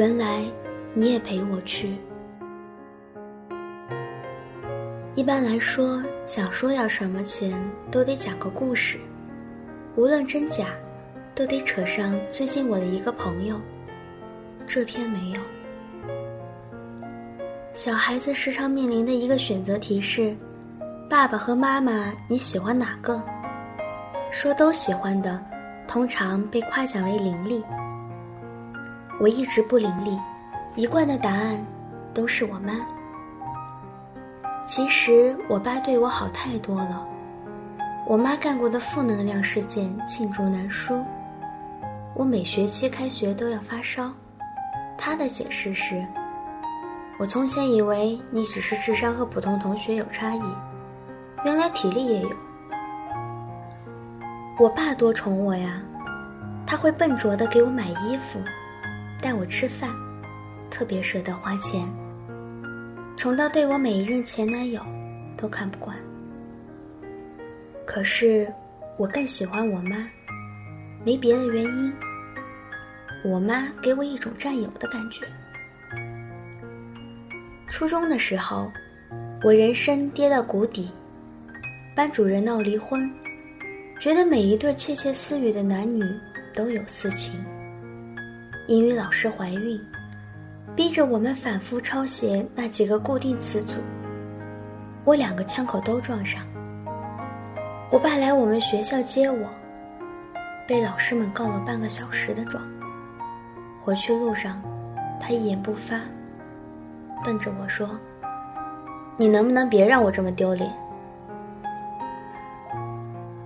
原来你也陪我去。一般来说，想说点什么前，都得讲个故事，无论真假，都得扯上最近我的一个朋友。这篇没有。小孩子时常面临的一个选择题是：爸爸和妈妈，你喜欢哪个？说都喜欢的，通常被夸奖为伶俐。我一直不伶俐，一贯的答案都是我妈。其实我爸对我好太多了，我妈干过的负能量事件罄竹难书。我每学期开学都要发烧，他的解释是：我从前以为你只是智商和普通同学有差异，原来体力也有。我爸多宠我呀，他会笨拙的给我买衣服，带我吃饭，特别舍得花钱。宠到对我每一任前男友都看不惯，可是我更喜欢我妈，没别的原因。我妈给我一种占有的感觉。初中的时候，我人生跌到谷底，班主任闹离婚，觉得每一对窃窃私语的男女都有私情。英语老师怀孕。逼着我们反复抄写那几个固定词组，我两个枪口都撞上。我爸来我们学校接我，被老师们告了半个小时的状。回去路上，他一言不发，瞪着我说：“你能不能别让我这么丢脸？”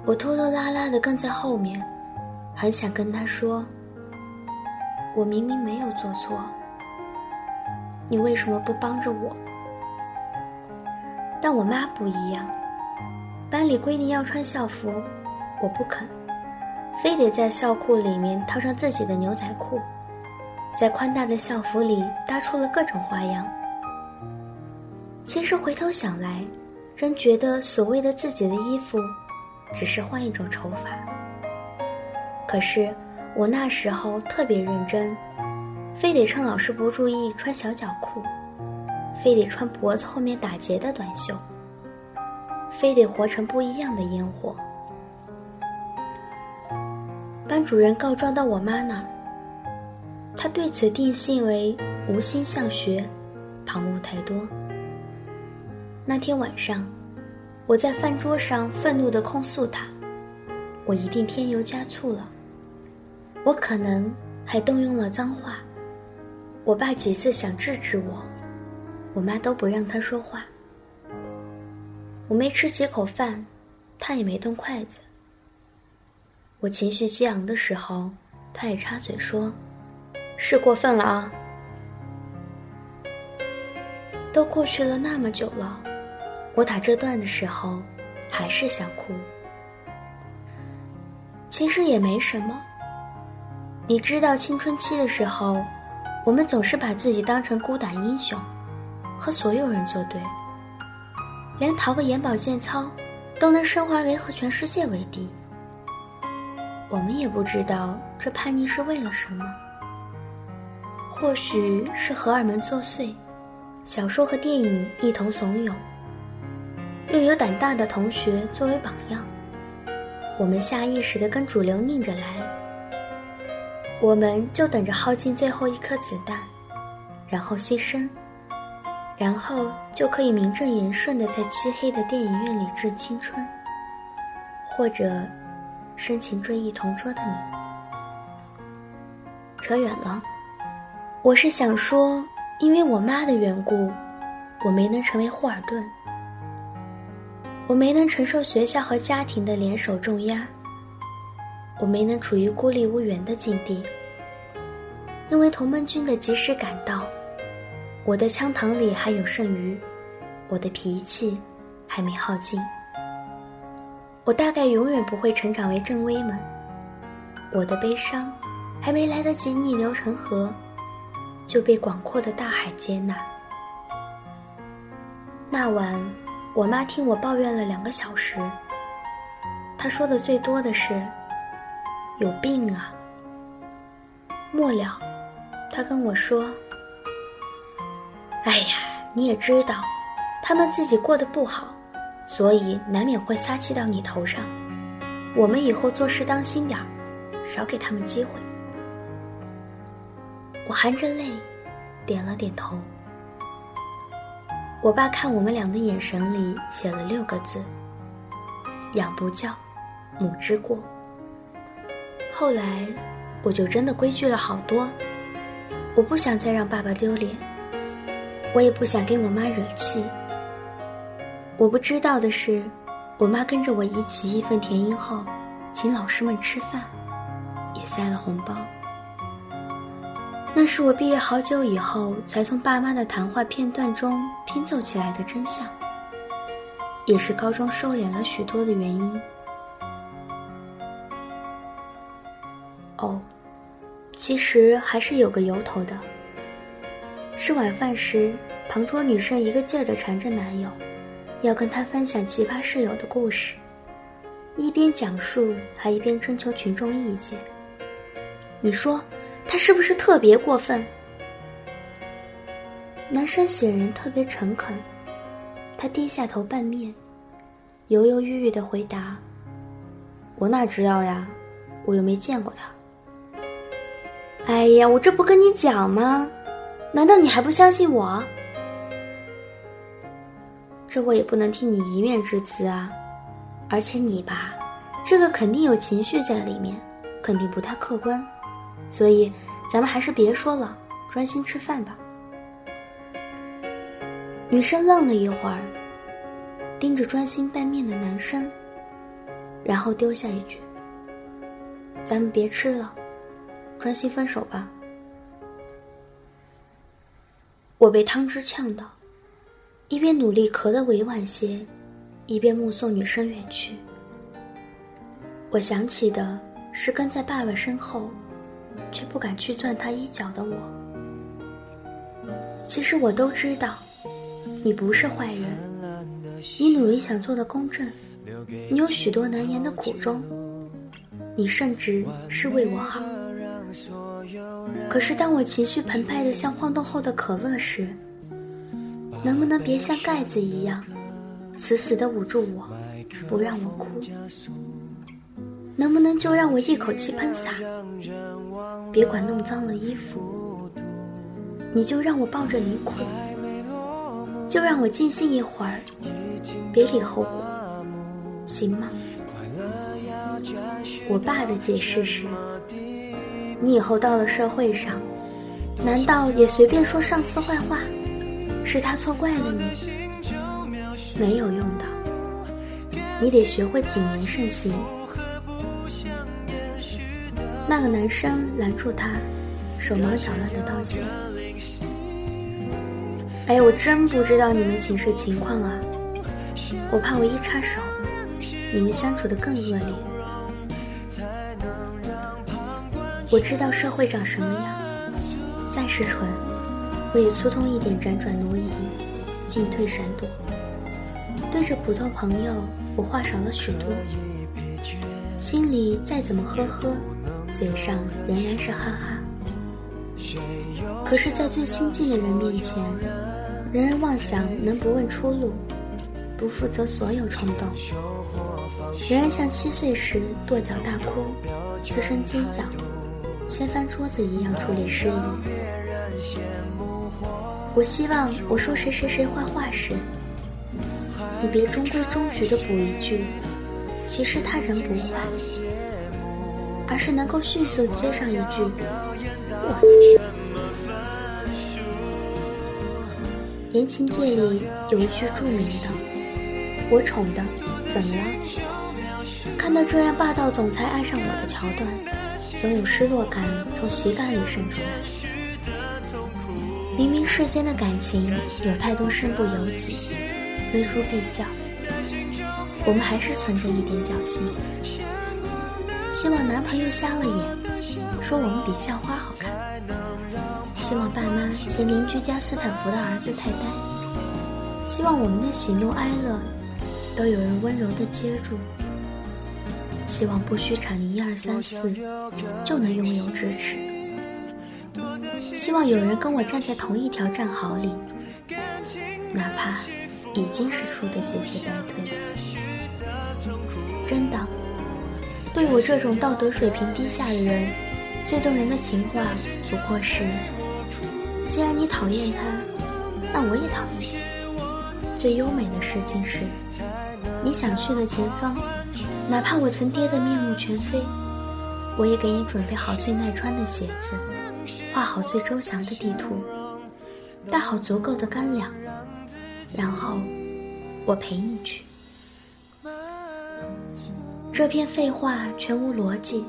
我拖拖拉拉的跟在后面，很想跟他说：“我明明没有做错。”你为什么不帮着我？但我妈不一样，班里规定要穿校服，我不肯，非得在校裤里面套上自己的牛仔裤，在宽大的校服里搭出了各种花样。其实回头想来，真觉得所谓的自己的衣服，只是换一种丑法。可是我那时候特别认真。非得趁老师不注意穿小脚裤，非得穿脖子后面打结的短袖，非得活成不一样的烟火。班主任告状到我妈那儿，她对此定性为无心向学，旁骛太多。那天晚上，我在饭桌上愤怒地控诉他：“我一定添油加醋了，我可能还动用了脏话。”我爸几次想制止我，我妈都不让他说话。我没吃几口饭，他也没动筷子。我情绪激昂的时候，他也插嘴说：“是过分了啊。”都过去了那么久了，我打这段的时候，还是想哭。其实也没什么，你知道青春期的时候。我们总是把自己当成孤胆英雄，和所有人作对，连逃个眼保健操，都能升华为和全世界为敌。我们也不知道这叛逆是为了什么，或许是荷尔蒙作祟，小说和电影一同怂恿，又有胆大的同学作为榜样，我们下意识地跟主流拧着来。我们就等着耗尽最后一颗子弹，然后牺牲，然后就可以名正言顺的在漆黑的电影院里致青春，或者深情追忆同桌的你。扯远了，我是想说，因为我妈的缘故，我没能成为霍尔顿，我没能承受学校和家庭的联手重压。我没能处于孤立无援的境地，因为同盟军的及时赶到，我的枪膛里还有剩余，我的脾气还没耗尽。我大概永远不会成长为正威们，我的悲伤还没来得及逆流成河，就被广阔的大海接纳。那晚，我妈听我抱怨了两个小时，她说的最多的是。有病啊！末了，他跟我说：“哎呀，你也知道，他们自己过得不好，所以难免会撒气到你头上。我们以后做事当心点儿，少给他们机会。”我含着泪，点了点头。我爸看我们俩的眼神里写了六个字：“养不教，母之过。”后来，我就真的规矩了好多。我不想再让爸爸丢脸，我也不想给我妈惹气。我不知道的是，我妈跟着我一起义愤填膺后，请老师们吃饭，也塞了红包。那是我毕业好久以后才从爸妈的谈话片段中拼凑起来的真相，也是高中收敛了许多的原因。哦，其实还是有个由头的。吃晚饭时，旁桌女生一个劲儿地缠着男友，要跟他分享奇葩室友的故事，一边讲述还一边征求群众意见。你说？他是不是特别过分？男生显然特别诚恳，他低下头半面，犹犹豫豫的回答：“我哪知道呀，我又没见过他。”哎呀，我这不跟你讲吗？难道你还不相信我？这我也不能听你一面之词啊！而且你吧，这个肯定有情绪在里面，肯定不太客观。所以，咱们还是别说了，专心吃饭吧。女生愣了一会儿，盯着专心拌面的男生，然后丢下一句：“咱们别吃了，专心分手吧。”我被汤汁呛到，一边努力咳得委婉些，一边目送女生远去。我想起的是跟在爸爸身后。却不敢去攥他衣角的我，其实我都知道，你不是坏人，你努力想做的公正，你有许多难言的苦衷，你甚至是为我好。可是当我情绪澎湃的像晃动后的可乐时，能不能别像盖子一样，死死的捂住我，不让我哭？能不能就让我一口气喷洒？别管弄脏了衣服，你就让我抱着你哭，就让我静心一会儿，别理后果，行吗？我爸的解释是：你以后到了社会上，难道也随便说上司坏话？是他错怪了你？没有用的，你得学会谨言慎行。那个男生拦住他，手忙脚乱的道歉。哎呀，我真不知道你们寝室情况啊！我怕我一插手，你们相处的更恶劣。我知道社会长什么样，再是蠢，我也粗通一点，辗转挪移，进退闪躲。对着普通朋友，我话少了许多，心里再怎么呵呵。嘴上仍然是哈哈，可是，在最亲近的人面前，仍然妄想能不问出路，不负责所有冲动，仍然像七岁时跺脚大哭、嘶声尖叫、掀翻桌子一样处理事宜。我希望我说谁谁谁坏话时，你别中规中矩的补一句：“其实他人不坏。”而是能够迅速接上一句：“我。”言情界里有一句著名的：“我宠的，怎么了？”看到这样霸道总裁爱上我的桥段，总有失落感从膝盖里渗出来。明明世间的感情有太多身不由己、锱铢必较，我们还是存着一点侥幸。希望男朋友瞎了眼，说我们比校花好看。希望爸妈嫌邻居家斯坦福的儿子太呆。希望我们的喜怒哀乐都有人温柔的接住。希望不需阐明一二三四就能拥有支持。希望有人跟我站在同一条战壕里，哪怕已经是输得节节败退。真的，对我这种道德水平低下的人，最动人的情话不过是：既然你讨厌他，那我也讨厌。最优美的事情是，你想去的前方，哪怕我曾跌得面目全非，我也给你准备好最耐穿的鞋子，画好最周详的地图，带好足够的干粮，然后我陪你去。这篇废话全无逻辑。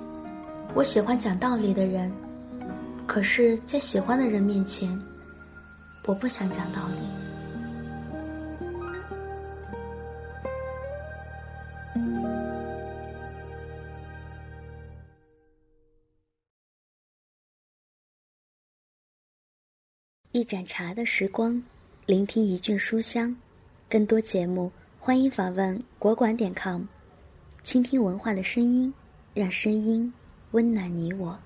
我喜欢讲道理的人，可是，在喜欢的人面前，我不想讲道理。一盏茶的时光，聆听一卷书香。更多节目，欢迎访问国馆点 com。倾听文化的声音，让声音温暖你我。